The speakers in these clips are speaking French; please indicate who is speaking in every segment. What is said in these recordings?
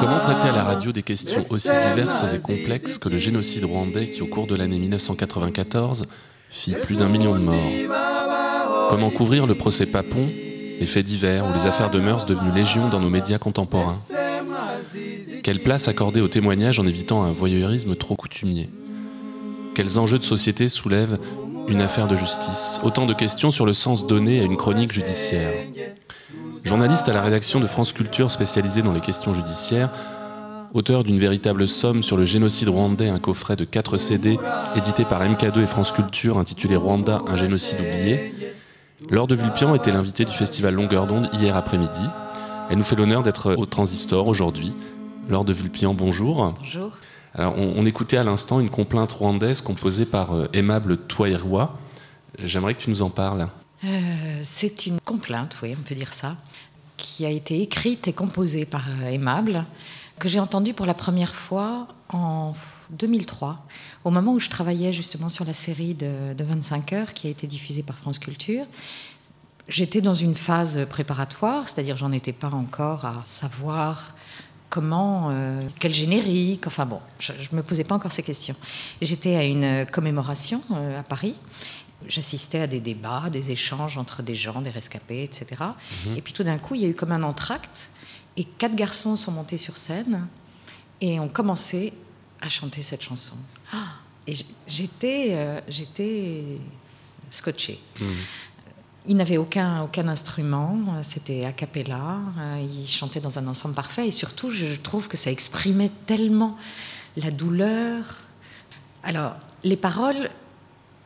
Speaker 1: Comment traiter à la radio des questions aussi diverses et complexes que le génocide rwandais qui, au cours de l'année 1994, fit plus d'un million de morts Comment couvrir le procès Papon, les faits divers ou les affaires de mœurs devenues légion dans nos médias contemporains? Quelle place accorder au témoignage en évitant un voyeurisme trop coutumier? Quels enjeux de société soulèvent une affaire de justice? Autant de questions sur le sens donné à une chronique judiciaire. Journaliste à la rédaction de France Culture spécialisée dans les questions judiciaires, auteur d'une véritable somme sur le génocide rwandais, un coffret de 4 CD édité par MK2 et France Culture intitulé Rwanda, un génocide oublié, Laure de Vulpian était l'invitée du festival Longueur d'onde hier après-midi. Elle nous fait l'honneur d'être au Transistor aujourd'hui. Laure de Vulpian, bonjour.
Speaker 2: Bonjour.
Speaker 1: Alors, on, écoutait à l'instant une complainte rwandaise composée par euh, Aimable Touairwa. J'aimerais que tu nous en parles.
Speaker 2: Euh, c'est une complainte, oui, on peut dire ça, qui a été écrite et composée par euh, Aimable, que j'ai entendue pour la première fois en 2003, au moment où je travaillais justement sur la série de, 25 heures qui a été diffusée par France Culture. J'étais dans une phase préparatoire, c'est-à-dire j'en étais pas encore à savoir comment, euh, quel générique, enfin bon, je ne me posais pas encore ces questions. J'étais à une commémoration à Paris J'assistais à des débats, des échanges entre des gens, des rescapés, etc. Mhm. Et puis tout d'un coup, il y a eu comme un entracte, et quatre garçons sont montés sur scène et ont commencé à chanter cette chanson. Ah, et j'étais, euh, j'étais scotché. Mhm. Ils n'avaient aucun, aucun instrument, c'était a cappella, euh, ils chantaient dans un ensemble parfait, et surtout, je trouve que ça exprimait tellement la douleur. Alors, les paroles,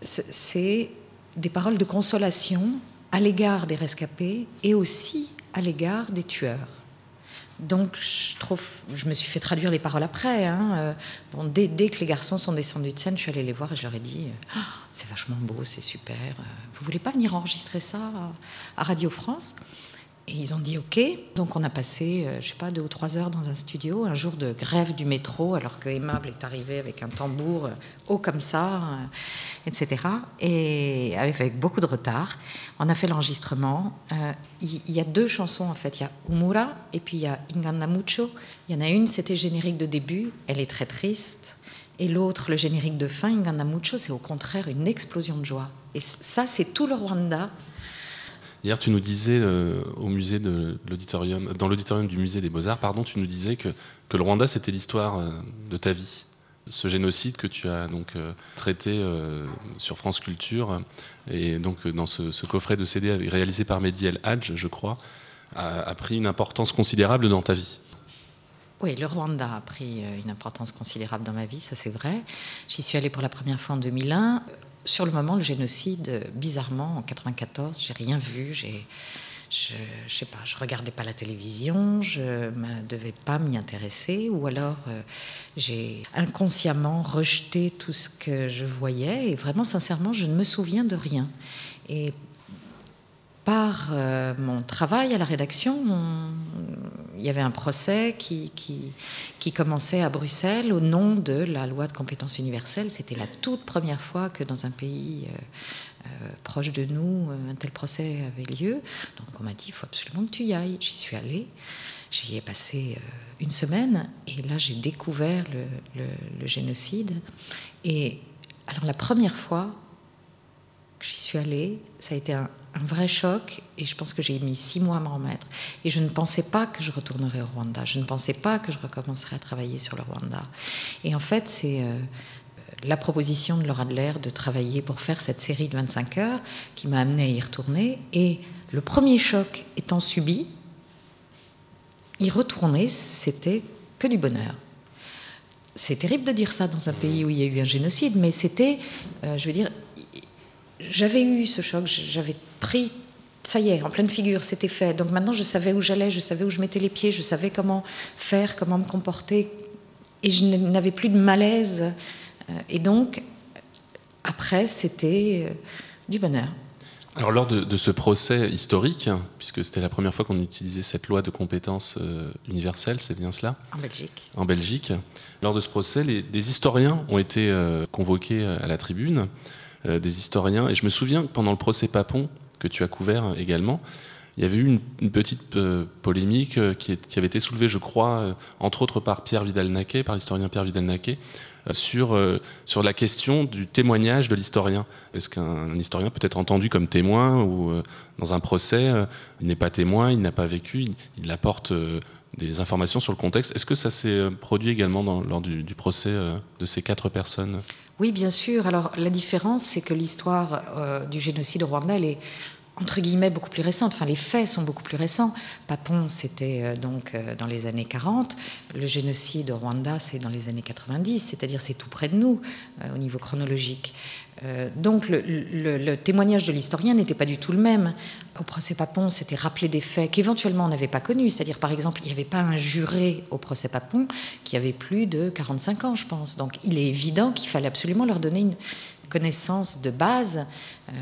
Speaker 2: c'est des paroles de consolation à l'égard des rescapés et aussi à l'égard des tueurs. Donc, je, trouve, je me suis fait traduire les paroles après. Hein. Euh, bon, dès, que les garçons sont descendus de scène, je suis allée les voir et je leur ai dit ah, C'est vachement beau, c'est super. Euh, vous voulez pas venir enregistrer ça à Radio France? Et ils ont dit OK. Donc on a passé, euh, je sais pas, deux ou trois heures dans un studio, un jour de grève du métro, alors que Aimable est arrivé avec un tambour euh, haut comme ça, euh, etc. Et avec beaucoup de retard. On a fait l'enregistrement. Il y, a deux chansons en fait. Il y a Umura et puis il y a Inganda Mucho. Il y en a une, c'était générique de début. Elle est très triste. Et l'autre, le générique de fin, Inganda Mucho, c'est au contraire une explosion de joie. Et ça, c'est tout le Rwanda
Speaker 1: Hier, tu nous disais euh, de l'auditorium, dans l'auditorium du musée des Beaux-Arts, pardon, tu nous disais que, que le Rwanda, c'était l'histoire euh, de ta vie. Ce génocide que tu as donc euh, traité sur France Culture et donc dans ce, coffret de CD réalisé par Mehdi El Hadj, je crois, a, a pris une importance considérable dans ta vie.
Speaker 2: Oui, le Rwanda a pris une importance considérable dans ma vie, ça c'est vrai. J'y suis allée pour la première fois en 2001 sur le moment, le génocide, bizarrement, en 94, j'ai rien vu. Je, ne sais pas, je regardais pas la télévision, je ne devais pas m'y intéresser, ou alors euh, j'ai inconsciemment rejeté tout ce que je voyais. Et vraiment, sincèrement, je ne me souviens de rien. Et par euh, mon travail à la rédaction, il y avait un procès qui, qui, commençait à Bruxelles au nom de la loi de compétences universelle. C'était la toute première fois que dans un pays euh, euh, proche de nous, un tel procès avait lieu. Donc on m'a dit, il faut absolument que tu y ailles. J'y suis allée. J'y ai passé une semaine et là j'ai découvert le, le génocide. Et alors la première fois j'y suis allée, ça a été un, vrai choc et je pense que j'ai mis six mois à m'en remettre. Et je ne pensais pas que je retournerais au Rwanda. Je ne pensais pas que je recommencerais à travailler sur le Rwanda. Et en fait, c'est euh, la proposition de Laura Adler de travailler pour faire cette série de 25 heures qui m'a amené à y retourner. Et le premier choc étant subi, y retourner, c'était que du bonheur. C'est terrible de dire ça dans un pays où il y a eu un génocide, mais c'était, euh, je veux dire, j'avais eu ce choc, j'avais pris, ça y est, en pleine figure, c'était fait. Donc maintenant, je savais où j'allais, je savais où je mettais les pieds, je savais comment faire, comment me comporter. Et je n'avais plus de malaise. Euh, et donc, après, c'était euh, du bonheur.
Speaker 1: Alors lors de, ce procès historique, puisque c'était la première fois qu'on utilisait cette loi de compétences euh, universelle, c'est bien cela?
Speaker 2: En Belgique.
Speaker 1: En Belgique. Lors de ce procès, des historiens ont été euh, convoqués à la tribune, euh, des historiens, et je me souviens que pendant le procès Papon, que tu as couvert également, il y avait eu une, petite polémique qui, avait été soulevée, je crois, entre autres par Pierre Vidal-Naquet, par l'historien Pierre Vidal-Naquet, sur, euh, sur la question du témoignage de l'historien. Est-ce qu'un historien peut être entendu comme témoin ou euh, dans un procès, euh, il n'est pas témoin, il n'a pas vécu, il, apporte des informations sur le contexte. Est-ce que ça s'est produit également dans, lors du, procès de ces quatre personnes?
Speaker 2: Oui, bien sûr. Alors la différence, c'est que l'histoire du génocide au Rwanda, elle est entre guillemets beaucoup plus récente. Enfin, les faits sont beaucoup plus récents. Papon, c'était euh, donc euh, dans les années 40. Le génocide au Rwanda, c'est dans les années 90. C'est-à-dire, c'est tout près de nous euh, au niveau chronologique. donc, le, témoignage de l'historien n'était pas du tout le même. Au procès Papon, c'était rappeler des faits qu'éventuellement on n'avait pas connus. C'est-à-dire, par exemple, il n'y avait pas un juré au procès Papon qui avait plus de 45 ans, je pense. Donc, il est évident qu'il fallait absolument leur donner une, connaissance de base euh,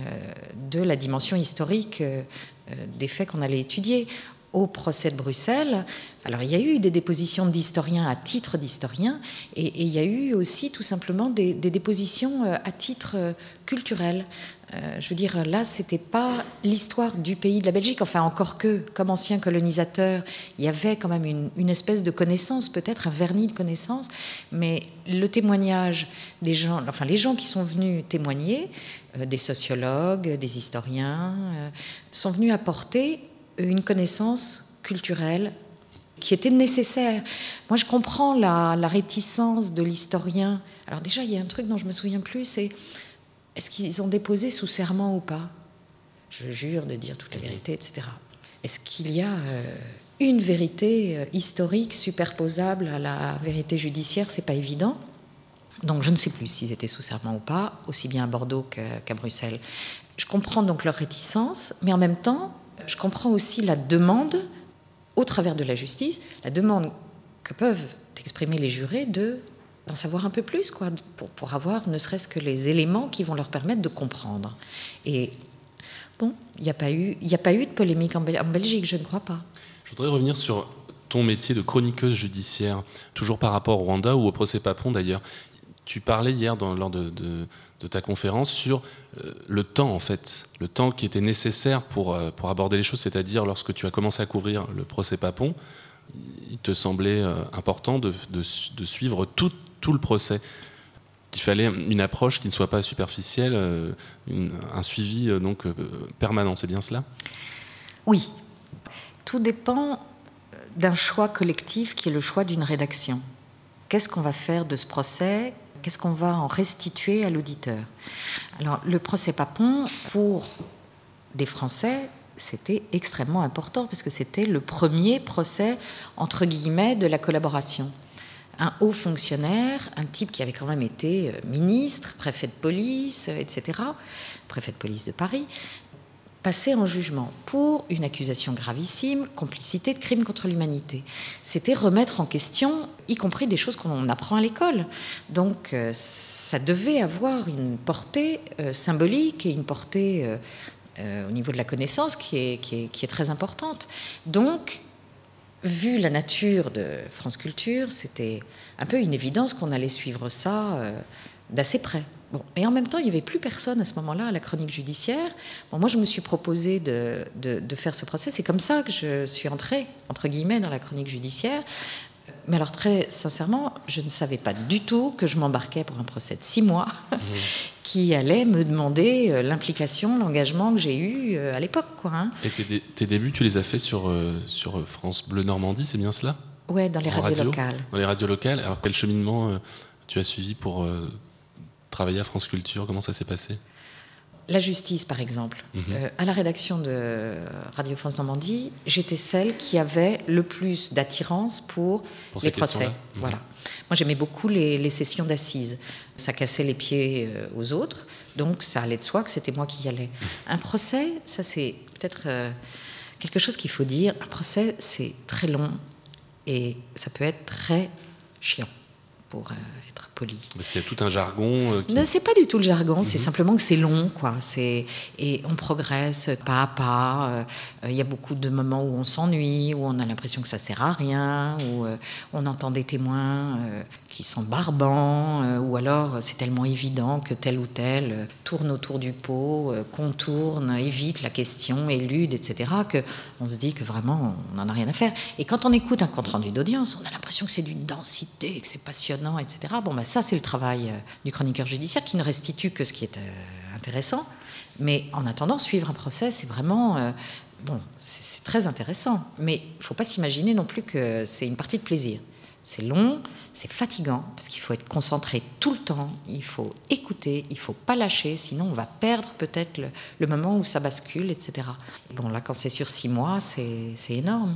Speaker 2: de la dimension historique euh, euh, des faits qu'on allait étudier au procès de Bruxelles. Alors il y a eu des dépositions d'historiens à titre d'historiens et, il y a eu aussi tout simplement des, dépositions à titre culturel. Euh, je veux dire, là, c'était pas l'histoire du pays de la Belgique. Enfin, encore que, comme ancien colonisateur, il y avait quand même une, espèce de connaissance, peut-être un vernis de connaissance. Mais le témoignage des gens, enfin, les gens qui sont venus témoigner, euh, des sociologues, des historiens, euh, sont venus apporter une connaissance culturelle qui était nécessaire. Moi, je comprends la, réticence de l'historien. Alors déjà, il y a un truc dont je me souviens plus, c'est est-ce qu'ils ont déposé sous serment ou pas? Je jure de dire toute la vérité, etc. Est-ce qu'il y a euh, une vérité euh, historique superposable à la vérité judiciaire? C'est pas évident. Donc je ne sais plus s'ils étaient sous serment ou pas, aussi bien à Bordeaux qu'à Bruxelles. Je comprends donc leur réticence, mais en même temps, je comprends aussi la demande, au travers de la justice, la demande que peuvent exprimer les jurés de d'en savoir un peu plus, quoi, pour, avoir ne serait-ce que les éléments qui vont leur permettre de comprendre. Et bon, il n'y a, pas eu, a pas eu de polémique en, Belgique, je ne crois pas.
Speaker 1: Je voudrais revenir sur ton métier de chroniqueuse judiciaire, toujours par rapport au Rwanda ou au procès Papon d'ailleurs. Tu parlais hier lors de, ta conférence sur euh, le temps, en fait, le temps qui était nécessaire pour, euh, aborder les choses, c'est-à-dire lorsque tu as commencé à couvrir le procès Papon, il te semblait euh, important de, suivre tout, le procès. Il fallait une approche qui ne soit pas superficielle, un suivi donc permanent. C'est bien cela?
Speaker 2: Oui. Tout dépend d'un choix collectif qui est le choix d'une rédaction. Qu'est-ce qu'on va faire de ce procès? Qu'est-ce qu'on va en restituer à l'auditeur? Alors, le procès Papon, pour des Français, c'était extrêmement important parce que c'était le premier procès, entre guillemets, de la collaboration un haut fonctionnaire, un type qui avait quand même été euh, ministre, préfet de police, euh, etc., préfet de police de Paris, passé en jugement pour une accusation gravissime, complicité de crimes contre l'humanité. C'était remettre en question, y compris des choses qu'on apprend à l'école. Donc euh, ça devait avoir une portée symbolique et une portée au niveau de la connaissance qui est, très importante. Donc vu la nature de France Culture, c'était un peu une évidence qu'on allait suivre ça euh, d'assez près. Bon, et en même temps, il n'y avait plus personne à ce moment-là à la chronique judiciaire. Bon, moi, je me suis proposé de, de faire ce procès. C'est comme ça que je suis entrée, entre guillemets, dans la chronique judiciaire. Mais alors très sincèrement, je ne savais pas du tout que je m'embarquais pour un procès de six mois mmh. qui allait me demander euh, l'implication, l'engagement que j'ai eu euh, à l'époque. Hein.
Speaker 1: Et tes, débuts, tu les as faits sur, euh, sur France Bleu Normandie, c'est bien cela?
Speaker 2: Oui, dans les radios locales.
Speaker 1: Dans les radios locales. Alors quel cheminement tu as suivi pour travailler à France Culture Comment ça s'est passé?
Speaker 2: La justice, par exemple. Euh, à la rédaction de Radio France Normandie, j'étais celle qui avait le plus d'attirance pour, les procès. Mhm. Voilà. Moi, j'aimais beaucoup les, sessions d'assises. Ça cassait les pieds euh, aux autres, donc ça allait de soi que c'était moi qui y allais. Mhm. Un procès, ça c'est peut-être euh, quelque chose qu'il faut dire. Un procès, c'est très long et ça peut être très chiant. Pour euh, être poli.
Speaker 1: Parce qu'il y a tout un jargon.
Speaker 2: Euh, qui... Ne, c'est pas du tout le jargon, c'est mhm. simplement que c'est long, quoi. C'est et on progresse pas à pas. Euh, il y a beaucoup de moments où on s'ennuie, où on a l'impression que ça sert à rien, où on entend des témoins qui sont barbants, ou alors c'est tellement évident que tel ou tel tourne autour du pot, contourne, évite la question, élude, etc. Que on se dit que vraiment on n'en a rien à faire. Et quand on écoute un compte rendu d'audience, on a l'impression que c'est d'une densité, que c'est passionnant etc. Bon, bah, ça, c'est le travail euh, du chroniqueur judiciaire qui ne restitue que ce qui est euh, intéressant. Mais en attendant, suivre un procès, c'est vraiment. Euh, bon, c'est très intéressant. Mais il ne faut pas s'imaginer non plus que c'est une partie de plaisir. C'est long, c'est fatigant, parce qu'il faut être concentré tout le temps, il faut écouter, il faut pas lâcher, sinon on va perdre peut-être le, le, moment où ça bascule, etc. Bon, là, quand c'est sur six mois, c'est énorme.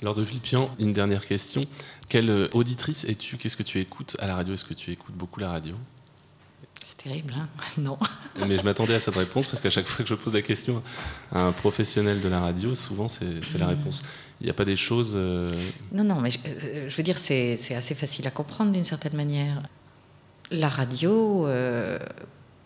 Speaker 1: Lors de Philippian, une dernière question. Quelle euh, auditrice es-tu? Qu'est-ce que tu écoutes à la radio? Est-ce que tu écoutes beaucoup la radio?
Speaker 2: C'est terrible, hein? Non.
Speaker 1: Mais je m'attendais à cette réponse parce qu'à chaque fois que je pose la question à un professionnel de la radio, souvent c'est la hmm. réponse. Il n'y a pas des choses. Euh,
Speaker 2: non, non, mais je, euh, veux dire, c'est assez facile à comprendre d'une certaine manière. La radio,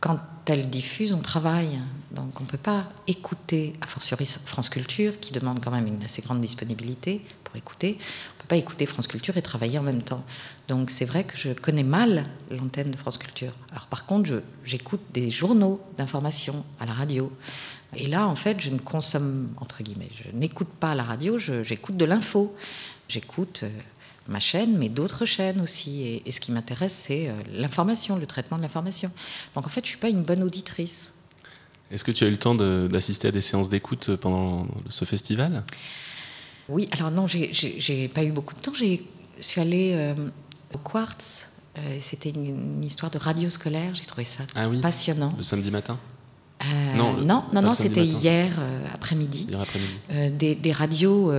Speaker 2: quand elle diffuse, on travaille. Donc on ne peut pas écouter, a fortiori France Culture, qui demande quand même une assez grande disponibilité pour écouter. On ne peut pas écouter France Culture et travailler en même temps. Donc c'est vrai que je connais mal l'antenne de France Culture. Alors par contre, j'écoute des journaux d'information à la radio. Et là, en fait, je ne consomme, entre guillemets, je n'écoute pas la radio, j'écoute de l'info. J'écoute... Euh, ma chaîne, mais d'autres chaînes aussi. Et, ce qui m'intéresse, c'est euh, l'information, le traitement de l'information. Donc en fait, je ne suis pas une bonne auditrice.
Speaker 1: Est-ce que tu as eu le temps d'assister à des séances d'écoute pendant ce festival?
Speaker 2: Oui, alors non, j'ai pas eu beaucoup de temps. Je suis allée euh, au Quartz. Euh, c'était une, histoire de radio scolaire. J'ai trouvé ça ah passionnant.
Speaker 1: Le samedi matin?
Speaker 2: Euh, non, non, non, c'était hier euh, après-midi. Euh, des, radios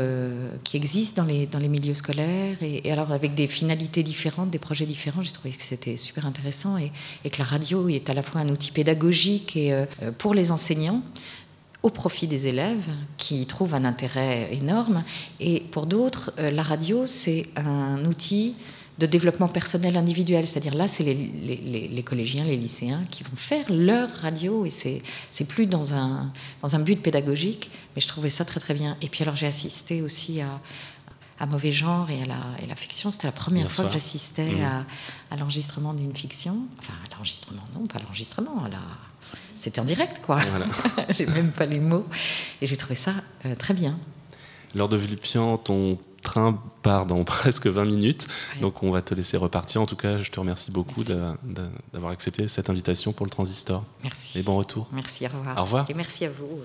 Speaker 2: qui existent dans les, dans les milieux scolaires et, alors avec des finalités différentes, des projets différents. J'ai trouvé que c'était super intéressant et, que la radio est à la fois un outil pédagogique et pour les enseignants au profit des élèves qui trouvent un intérêt énorme. Et pour d'autres, la radio, c'est un outil de développement personnel individuel. C'est-à-dire là, c'est les, collégiens, les lycéens qui vont faire leur radio et c'est, c'est plus dans un, dans un but pédagogique, mais je trouvais ça très très bien. Et puis alors j'ai assisté aussi à, à Mauvais Genre et à la, et la fiction. C'était la première fois que j'assistais mmh. à, à, l'enregistrement d'une fiction. Enfin, à l'enregistrement, non, pas l'enregistrement, la... c'était en direct quoi. Voilà. j'ai même pas les mots. Et j'ai trouvé ça euh, très bien.
Speaker 1: Lors de Vulpian, ton train part dans presque 20 minutes. Donc on va te laisser repartir. En tout cas, je te remercie beaucoup d'avoir accepté cette invitation pour le transistor.
Speaker 2: Merci.
Speaker 1: Et bon retour.
Speaker 2: Merci, au revoir.
Speaker 1: Au revoir.
Speaker 2: Et merci à vous.